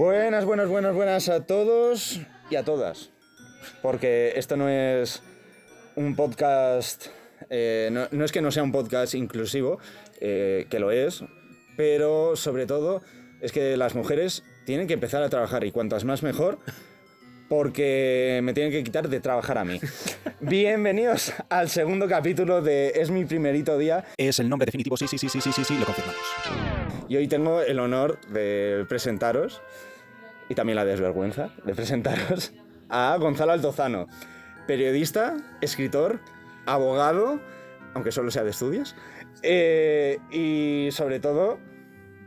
Buenas, buenas, buenas, buenas a todos y a todas. Porque esto no es un podcast, eh, no, no es que no sea un podcast inclusivo, eh, que lo es, pero sobre todo es que las mujeres tienen que empezar a trabajar y cuantas más mejor, porque me tienen que quitar de trabajar a mí. Bienvenidos al segundo capítulo de Es mi primerito día Es el nombre definitivo, sí, sí, sí, sí, sí, sí, sí, lo confirmamos. y hoy tengo el honor de presentaros y también la desvergüenza de presentaros a Gonzalo Altozano, periodista, escritor, abogado, aunque solo sea de estudios, eh, y sobre todo,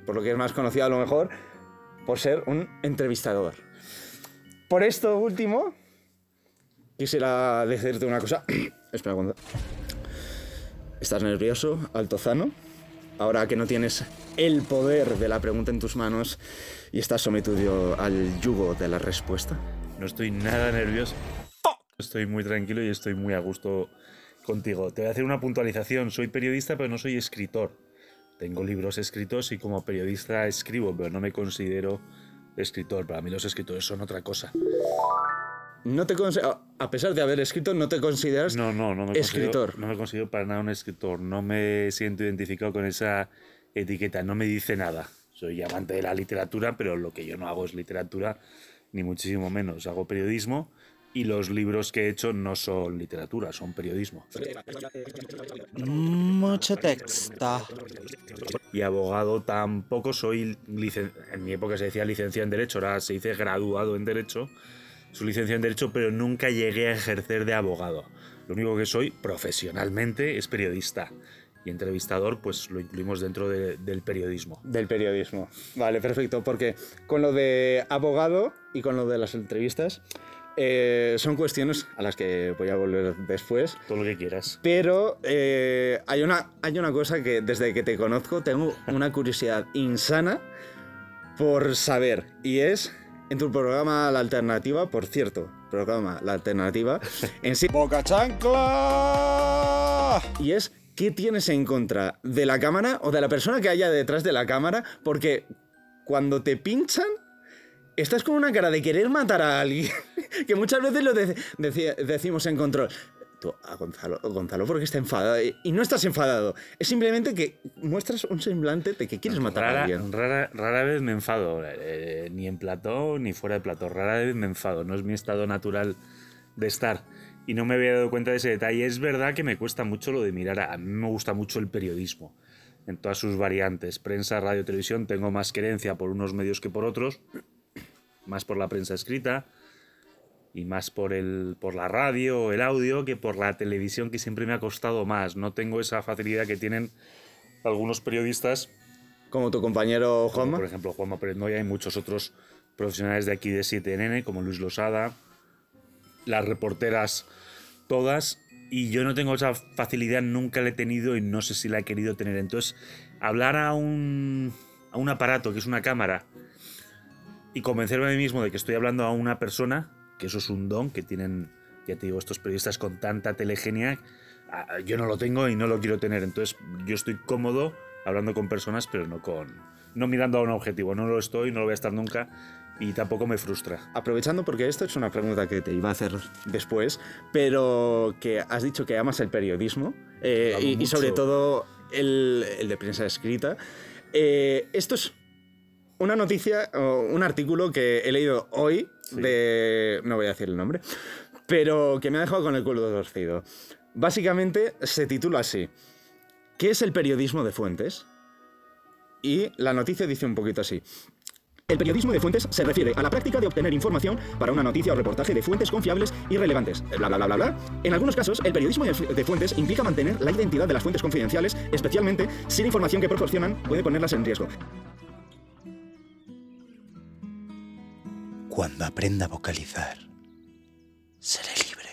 por lo que es más conocido a lo mejor, por ser un entrevistador. Por esto último, quisiera decirte una cosa. Espera, Gonzalo. ¿Estás nervioso, Altozano? Ahora que no tienes el poder de la pregunta en tus manos y estás sometido al yugo de la respuesta. No estoy nada nervioso. Estoy muy tranquilo y estoy muy a gusto contigo. Te voy a hacer una puntualización. Soy periodista, pero no soy escritor. Tengo libros escritos y como periodista escribo, pero no me considero escritor. Para mí los escritores son otra cosa. No te a- pesar de haber escrito, no te consideras No, no, no me escritor. No me considero para nada un escritor. No me siento identificado con esa etiqueta. No me dice nada. Soy amante de la literatura, pero lo que yo no hago es literatura, ni muchísimo menos. Hago periodismo y los libros que he hecho no son literatura, son periodismo. Mucho texto. Y abogado tampoco soy. licen- En mi época se decía licenciado en Derecho, ahora se dice graduado en Derecho. Soy licenciado en Derecho, pero nunca llegué a ejercer de abogado. Lo único que soy profesionalmente es periodista. Y entrevistador, pues lo incluimos dentro de- del periodismo. del periodismo. Vale, perfecto, porque con lo de abogado y con lo de las entrevistas eh, son cuestiones a las que voy a volver después. Todo lo que quieras. Pero eh, hay, una, hay una cosa que desde que te conozco tengo una curiosidad insana por saber. Y es en tu programa La Alternativa, por cierto, programa La Alternativa, en sí. ¡Boca chancla! Y es qué tienes en contra de la cámara o de la persona que haya detrás de la cámara, porque cuando te pinchan, estás con una cara de querer matar a alguien, que muchas veces lo de- deci- decimos en control. Tú, a Gonzalo, Gonzalo, porque está enfadado. Y- Y no estás enfadado. Es simplemente que muestras un semblante de que quieres matar a alguien. rara, rara vez me enfado, eh, ni en plató ni fuera de plató. Rara vez me enfado, no es mi estado natural de estar. Y no me había dado cuenta de ese detalle. Es verdad que me cuesta mucho lo de mirar. A, a mí me gusta mucho el periodismo, en todas sus variantes. Prensa, radio, televisión. Tengo más querencia por unos medios que por otros. Más por la prensa escrita y más por, el, por la radio el audio que por la televisión, que siempre me ha costado más. No tengo esa facilidad que tienen algunos periodistas Como tu compañero Juanma. por ejemplo Juanma Pérez Noya y muchos otros profesionales de aquí de 7NN, como Luis Losada, las reporteras todas, y yo no tengo esa facilidad, nunca la he tenido y no sé si la he querido tener. Entonces, hablar a un, a un aparato que es una cámara y convencerme a mí mismo de que estoy hablando a una persona, que eso es un don que tienen, ya te digo, estos periodistas con tanta telegenia, yo no lo tengo y no lo quiero tener. Entonces, yo estoy cómodo hablando con personas, pero no con. No mirando a un objetivo. No lo estoy, no lo voy a estar nunca y tampoco me frustra. Aprovechando, porque esto es una pregunta que te iba a hacer después, pero que has dicho que amas el periodismo eh, y, y sobre todo el, el de prensa escrita. Eh, esto es una noticia, o un artículo que he leído hoy De... no voy a decir el nombre, pero que me ha dejado con el culo torcido. Básicamente se titula así. ¿Qué es el periodismo de fuentes? Y la noticia dice un poquito así. El periodismo de fuentes se refiere a la práctica de obtener información para una noticia o reportaje de fuentes confiables y relevantes. Bla, bla, bla, bla, bla. En algunos casos, el periodismo de fuentes implica mantener la identidad de las fuentes confidenciales, especialmente si la información que proporcionan puede ponerlas en riesgo. Cuando aprenda a vocalizar, seré libre.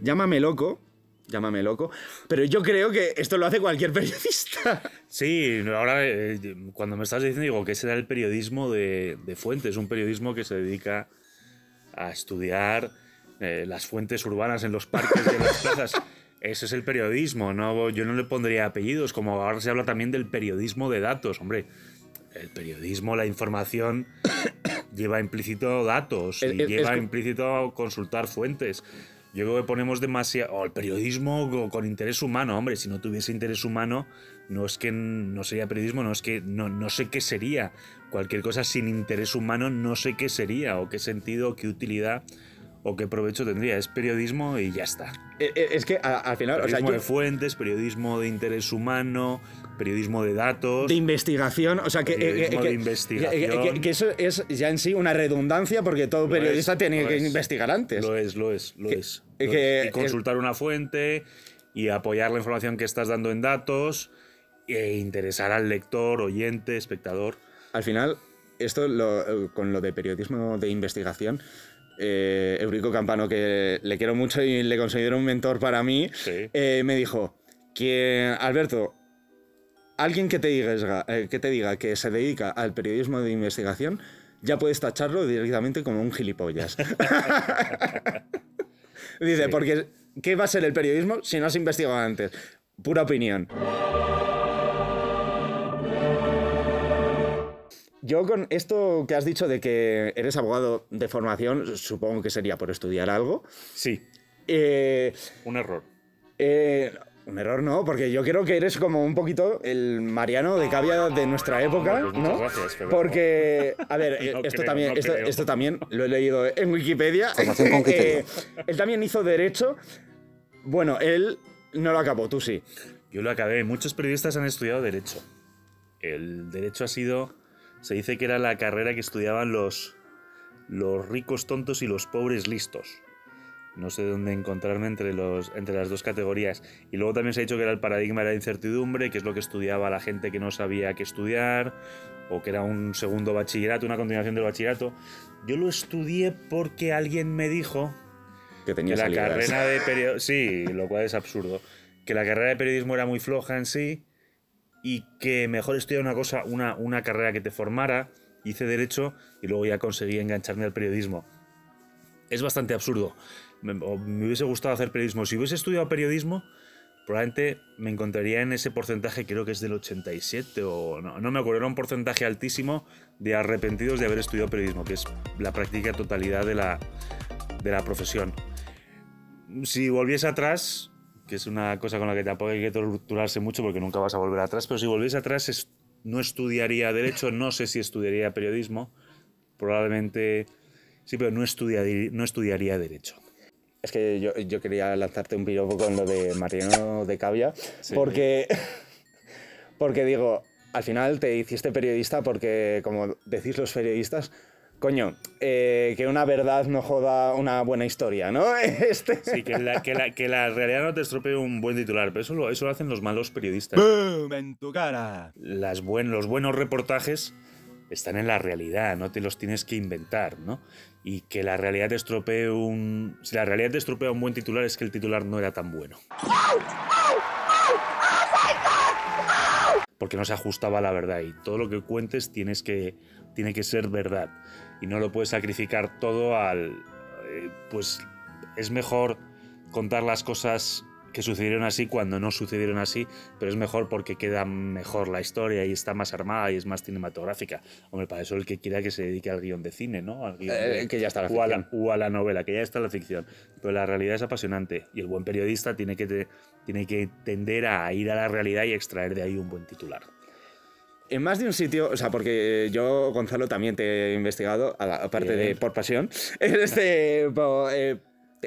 Llámame loco, llámame loco, pero yo creo que esto lo hace cualquier periodista. Sí, ahora eh, cuando me estás diciendo, digo que ese era el periodismo de, de fuentes, un periodismo que se dedica a estudiar eh, las fuentes urbanas en los parques y en las plazas. Ese es el periodismo, no, yo no le pondría apellidos, como ahora se habla también del periodismo de datos, hombre. El periodismo, la información, lleva implícito datos y lleva es- implícito consultar fuentes. Yo creo que ponemos demasiado. o el periodismo co- con interés humano, hombre, si no tuviese interés humano, no es que no sería periodismo, no es que no, no sé qué sería. Cualquier cosa sin interés humano no sé qué sería, o qué sentido, qué utilidad o qué provecho tendría. Es periodismo y ya está. Eh, eh, Es que a- al final, o sea, Periodismo yo- de fuentes, periodismo de interés humano, periodismo de datos. de investigación, o sea que, eh, Periodismo que- de investigación. que- eso es ya en sí una redundancia porque todo periodista es, tiene que es. investigar antes. Lo es, lo es, lo es. Lo. Y consultar una fuente y apoyar la información que estás dando en datos e interesar al lector, oyente, espectador. Al final, esto lo- eh, con lo de periodismo de investigación, eh, Eurico Campano, que le quiero mucho y le considero un mentor para mí, Sí. eh, me dijo que, Alberto, alguien que te, diga, eh, que te diga que se dedica al periodismo de investigación, ya puedes tacharlo directamente como un gilipollas. Dice, Sí. porque ¿qué va a ser el periodismo si no has investigado antes? Pura opinión. Yo con esto que has dicho de que eres abogado de formación, supongo que sería por estudiar algo. Sí, Eh, un error. eh, un error no, porque yo creo que eres como un poquito el Mariano de Cavia de nuestra época, Pues muchas ¿no? gracias, pero- Porque, a ver, eh, No esto, creo, también, no esto, también lo he leído en Wikipedia. Formación con criterio. Eh, él también hizo Derecho. Bueno, él no lo acabó, tú sí. Yo lo acabé. Muchos periodistas han estudiado Derecho. El Derecho ha sido. Se dice que era la carrera que estudiaban los, los ricos tontos y los pobres listos. No sé dónde encontrarme entre, los, entre las dos categorías. Y luego también se ha dicho que era el paradigma de la incertidumbre, que es lo que estudiaba la gente que no sabía qué estudiar, o que era un segundo bachillerato, una continuación del bachillerato. Yo lo estudié porque alguien me dijo Que que tenía la carrera de periodismo. Sí, lo cual es absurdo. Que la carrera de periodismo era muy floja en sí y que mejor estudiar una cosa, una, una carrera que te formara. Hice derecho y luego ya conseguí engancharme al periodismo. Es bastante absurdo. Me, me hubiese gustado hacer periodismo. Si hubiese estudiado periodismo, probablemente me encontraría en ese porcentaje, creo que es del 87 o no, no me acuerdo, era un porcentaje altísimo de arrepentidos de haber estudiado periodismo, que es la práctica totalidad de la, de la profesión. Si volviese atrás, que es una cosa con la que tampoco hay que torturarse mucho porque nunca vas a volver atrás, pero si volviese atrás es- no estudiaría derecho, no sé si estudiaría periodismo, probablemente sí, pero no, estudiaría, no estudiaría derecho. Es que yo, yo quería lanzarte un piropo con lo de Mariano de Cavia, Sí. porque, porque digo, al final te hiciste periodista porque, como decís los periodistas, coño, eh, que una verdad no joda una buena historia, ¿no? Este, Sí, que la, que la- que la realidad no te estropee un buen titular, pero eso lo, eso lo hacen los malos periodistas. ¡Boom! En tu cara. Las buen, los buenos reportajes están en la realidad, no te los tienes que inventar, ¿no? Y que la realidad te estropee un... Si la realidad te estropea un buen titular es que el titular no era tan bueno. Porque no se ajustaba a la verdad y todo lo que cuentes tienes que, tiene que ser verdad. Y no lo puedes sacrificar todo al... eh, Pues es mejor contar las cosas que sucedieron así cuando no sucedieron así, pero es mejor porque queda mejor la historia y está más armada y es más cinematográfica. Hombre, para eso el que quiera que se dedique al guion de cine, ¿no? Al guion Eh, de- que ya está la o a la, o a la novela, que ya está la ficción. Pero la realidad es apasionante y el buen periodista tiene que, te- tiene que tender a ir a la realidad y extraer de ahí un buen titular. En más de un sitio, o sea, porque yo, Gonzalo, también te he investigado, aparte Bien. de por pasión. Este, po- eh,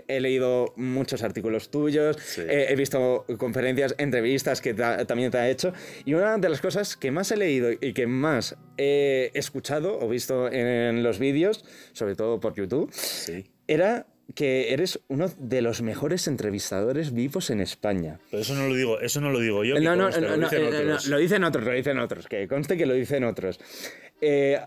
he leído muchos artículos tuyos, Sí. eh, he visto conferencias, entrevistas que ta- también te ha hecho. Y una de las cosas que más he leído y que más he escuchado o visto en los vídeos, sobre todo por YouTube, Sí. era que eres uno de los mejores entrevistadores vivos en España. Pero eso no lo digo, eso no lo digo yo. No, no, no, lo no, dicen eh, no, otros. lo dicen otros, lo dicen otros, que conste que lo dicen otros. Eh,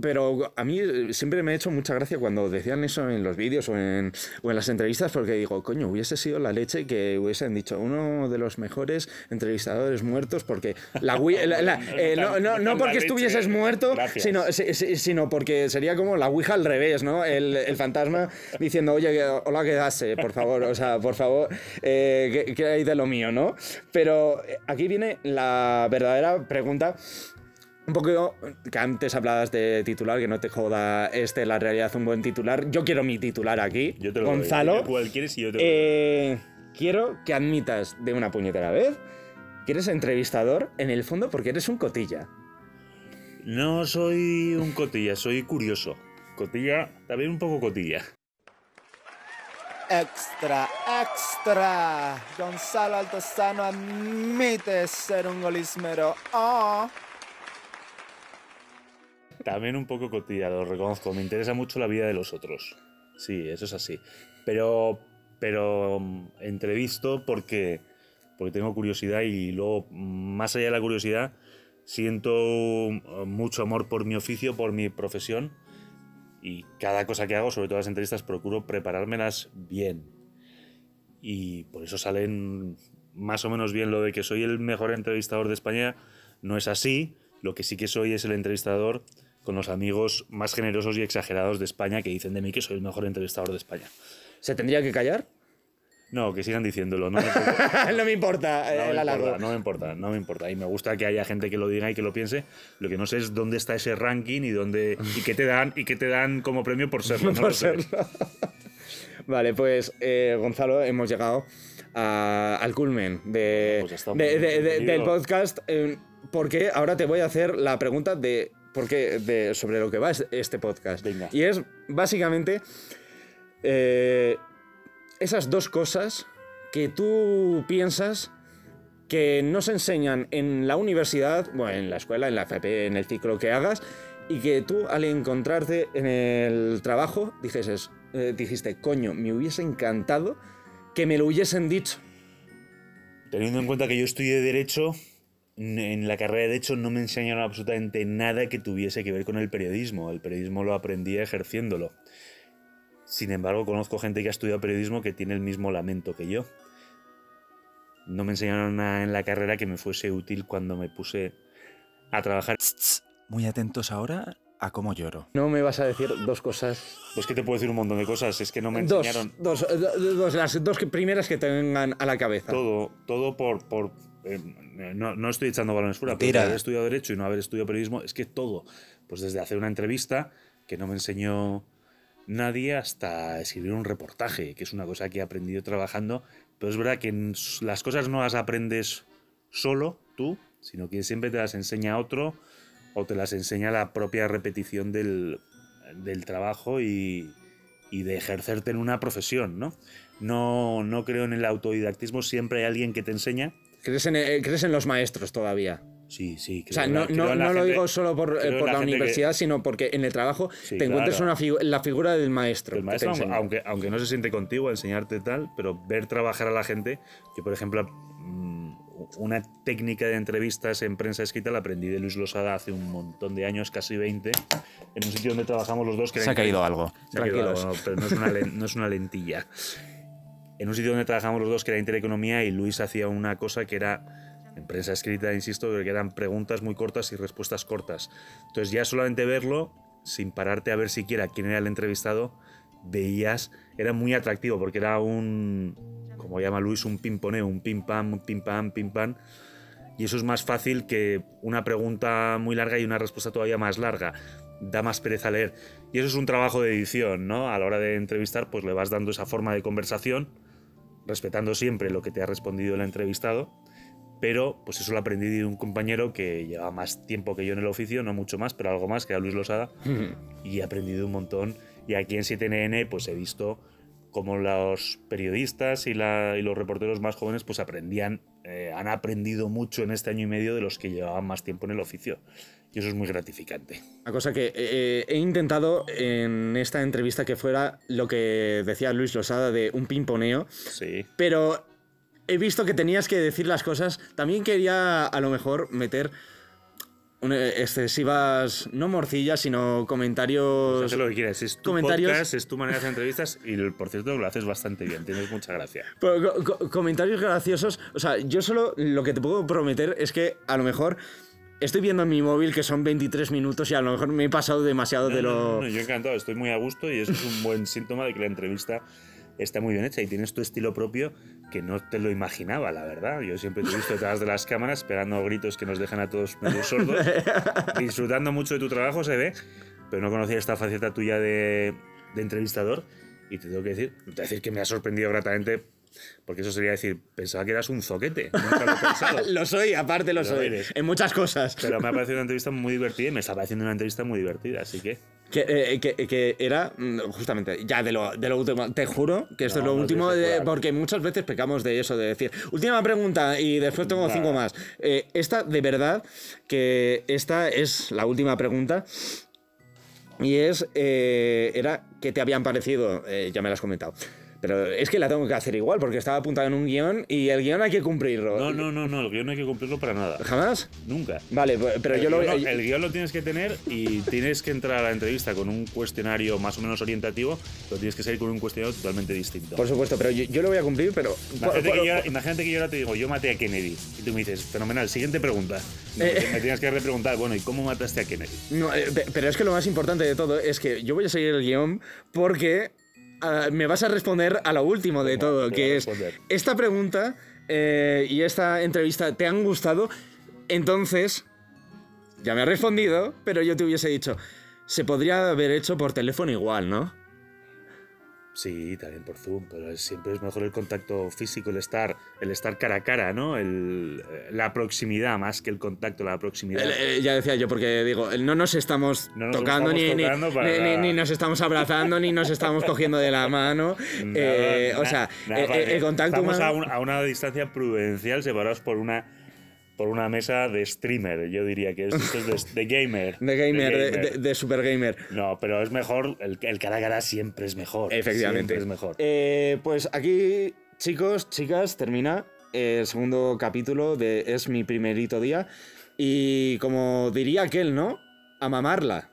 pero a mí eh, siempre me ha hecho mucha gracia cuando decían eso en los vídeos o en, o en las entrevistas, porque digo, coño, hubiese sido la leche que hubiesen dicho uno de los mejores entrevistadores muertos, porque la, la- la- eh, no, no, no La porque estuvieses muerto, sino, si- si- sino porque sería como la Ouija al revés, ¿no? El, el fantasma diciendo, oye, hola, quedase, por favor, o sea, por favor, eh, ¿qué, qué hay de lo mío, no? Pero eh, aquí viene la verdadera pregunta un poco que antes hablabas de titular, que no te joda este, la realidad, un buen titular. Yo quiero mi titular aquí. Yo te lo doy. Gonzalo. Cuál quieres y yo te lo doy. Eh, quiero que admitas de una puñetera vez que eres entrevistador en el fondo porque eres un cotilla. No soy un cotilla, soy curioso. Cotilla, también un poco cotilla. Extra, extra. Gonzalo Altozano admite ser un golismero. Oh. También un poco cotilla, lo reconozco. Me interesa mucho la vida de los otros. Sí, eso es así. Pero, pero mm, entrevisto porque, porque tengo curiosidad y luego, más allá de la curiosidad, siento mm, mucho amor por mi oficio, por mi profesión. Y cada cosa que hago, sobre todo las entrevistas, procuro preparármelas bien. Y por eso salen más o menos bien lo de que soy el mejor entrevistador de España. No es así. Lo que sí que soy es el entrevistador con los amigos más generosos y exagerados de España que dicen de mí que soy el mejor entrevistador de España. ¿Se tendría que callar? No, que sigan diciéndolo. No me, importa, no me importa no el me halago. importa, no me importa, no me importa. Y me gusta que haya gente que lo diga y que lo piense. Lo que no sé es dónde está ese ranking y dónde y qué te dan y qué te dan como premio por serlo. no por serlo. vale, pues eh, Gonzalo, hemos llegado a- al culmen de, Pues de- de- del podcast. eh, porque ahora te voy a hacer la pregunta de, por qué- de sobre lo que va es- este podcast. Venga. Y es básicamente eh, esas dos cosas que tú piensas que no se enseñan en la universidad, bueno, en la escuela, en la FP, en el ciclo que hagas, y que tú al encontrarte en el trabajo dijeses, eh, dijiste, coño, me hubiese encantado que me lo hubiesen dicho. Teniendo en cuenta que yo estudié Derecho, en la carrera de Derecho no me enseñaron absolutamente nada que tuviese que ver con el periodismo. El periodismo lo aprendí ejerciéndolo. Sin embargo, conozco gente que ha estudiado periodismo que tiene el mismo lamento que yo. No me enseñaron nada en la carrera que me fuese útil cuando me puse a trabajar. Muy atentos ahora a cómo lloro. No me vas a decir dos cosas. Pues que te puedo decir un montón de cosas. Es que no me Dos, enseñaron dos, do- dos, las dos primeras que te vengan a la cabeza. todo, todo por... por eh, no, no estoy echando balones fuera, pero Mentira. haber estudiado Derecho y no haber estudiado Periodismo, es que todo. Pues desde hacer una entrevista que no me enseñó nadie hasta escribir un reportaje, que es una cosa que he aprendido trabajando. Pero es verdad que las cosas no las aprendes solo tú, sino que siempre te las enseña otro o te las enseña la propia repetición del, del trabajo y, y de ejercerte en una profesión, ¿no? No, no creo en el autodidactismo, siempre hay alguien que te enseña. ¿Crees, en, eh, crees en los maestros todavía? Sí, sí. O sea, creo no, la- creo no- la no lo gente- digo solo por, eh, creo por la, que- universidad, sino porque en el trabajo Sí, te encuentras claro. una figu- la figura del maestro. El que maestro, aunque, aunque no se siente contigo a enseñarte tal, pero ver trabajar a la gente, yo por ejemplo, mm, una técnica de entrevistas en prensa escrita la aprendí de Luis Losada hace un montón de años, casi 20, en un sitio donde trabajamos los dos. Que Se ha caído algo. Se ha caído Tranquilos. algo, no, pero no es, una, no es una lentilla. En un sitio donde trabajamos los dos, que era Intereconomía, y Luis hacía una cosa que era, en prensa escrita, insisto, que eran preguntas muy cortas y respuestas cortas. Entonces ya solamente verlo, sin pararte a ver siquiera quién era el entrevistado, veías, era muy atractivo, porque era un, como llama Luis, un pimponeo, un pim pam, un pim pam, pim pam. Y eso es más fácil que una pregunta muy larga y una respuesta todavía más larga. Da más pereza leer. Y eso es un trabajo de edición, ¿no? A la hora de entrevistar, pues le vas dando esa forma de conversación, respetando siempre lo que te ha respondido el entrevistado. Pero, pues eso lo aprendí de un compañero que lleva más tiempo que yo en el oficio, no mucho más, pero algo más, que era Luis Losada y he aprendido un montón. Y aquí en 7NN pues he visto cómo los periodistas y, la- y los reporteros más jóvenes pues aprendían, eh, han aprendido mucho en este año y medio de los que llevaban más tiempo en el oficio. Y eso es muy gratificante. Una cosa que eh, he intentado en esta entrevista que fuera lo que decía Luis Losada de un pimponeo, Sí. pero he visto que tenías que decir las cosas. También quería a lo mejor meter una- excesivas, no morcillas, sino comentarios... Haz lo que quieras. Es tu comentarios- podcast, es tu manera de hacer entrevistas y por cierto lo haces bastante bien. Tienes mucha gracia. Pero co- co- comentarios graciosos. O sea, yo solo lo que te puedo prometer es que a lo mejor estoy viendo en mi móvil que son 23 minutos y a lo mejor me he pasado demasiado de No, lo. no, no, yo encantado, estoy muy a gusto y eso es un buen síntoma de que la entrevista está muy bien hecha y tienes tu estilo propio que no te lo imaginaba, la verdad. Yo siempre te he visto detrás de las cámaras esperando gritos que nos dejan a todos medio sordos, disfrutando mucho de tu trabajo, se ve, pero no conocía esta faceta tuya de, de entrevistador y te tengo que decir, te decir que me ha sorprendido gratamente porque eso sería decir, pensaba que eras un zoquete. Nunca lo. Lo soy, aparte lo, Lo soy. eres. En muchas cosas. Pero me ha parecido una entrevista muy divertida y me está pareciendo una entrevista muy divertida, así que. Que, eh, que- que era, mm, justamente, ya de lo, de lo último. Te juro que esto No, es lo no último, de- porque muchas veces pecamos de eso, de decir, última pregunta y después tengo cinco más. Eh, esta, de verdad, que esta es la última pregunta. Y es, eh, era, ¿qué te habían parecido? Eh, ya me la has comentado. Pero es que la tengo que hacer igual, porque estaba apuntada en un guion y el guion hay que cumplirlo. No, no, no, no, el guion no hay que cumplirlo para nada. ¿Jamás? Nunca. Vale, pues- pero yo lo lo- el guion lo tienes que tener y tienes que entrar a la entrevista con un cuestionario más o menos orientativo, pero tienes que salir con un cuestionario totalmente distinto. Por supuesto, pero yo, yo lo voy a cumplir, pero... Imagínate, por- que yo, imagínate que yo ahora te digo, yo maté a Kennedy. Y tú me dices, fenomenal, siguiente pregunta. No, Eh. Me tienes que repreguntar, bueno, ¿y cómo mataste a Kennedy? No, eh, pe- pero es que lo más importante de todo es que yo voy a seguir el guion porque ah, me vas a responder a lo último de ¿Cómo todo, que es esta pregunta eh, y esta entrevista te han gustado, entonces ya me has respondido, pero yo te hubiese dicho, se podría haber hecho por teléfono igual, ¿no? Sí, también por Zoom, pero es- siempre es mejor el contacto físico, el estar, el estar cara a cara, ¿no? El, eh, la proximidad, más que el contacto, la proximidad. El- eh, ya decía yo, porque digo, no nos estamos No nos tocando, estamos ni, ni- tocando para ni- ni- ni nos estamos abrazando, ni nos estamos cogiendo de la mano. Nada, Eh, o sea, eh, el contacto Estamos humano... a, un- a una distancia prudencial separados por una, por una mesa de streamer, yo diría que es, esto es de, de gamer. De gamer, de, gamer. de- de super gamer. No, pero es mejor, el, el cara a cara siempre es mejor. Efectivamente. Siempre es mejor. Eh, pues aquí, chicos, chicas, termina el segundo capítulo de Es mi primerito día. Y como diría aquel, ¿no? A mamarla.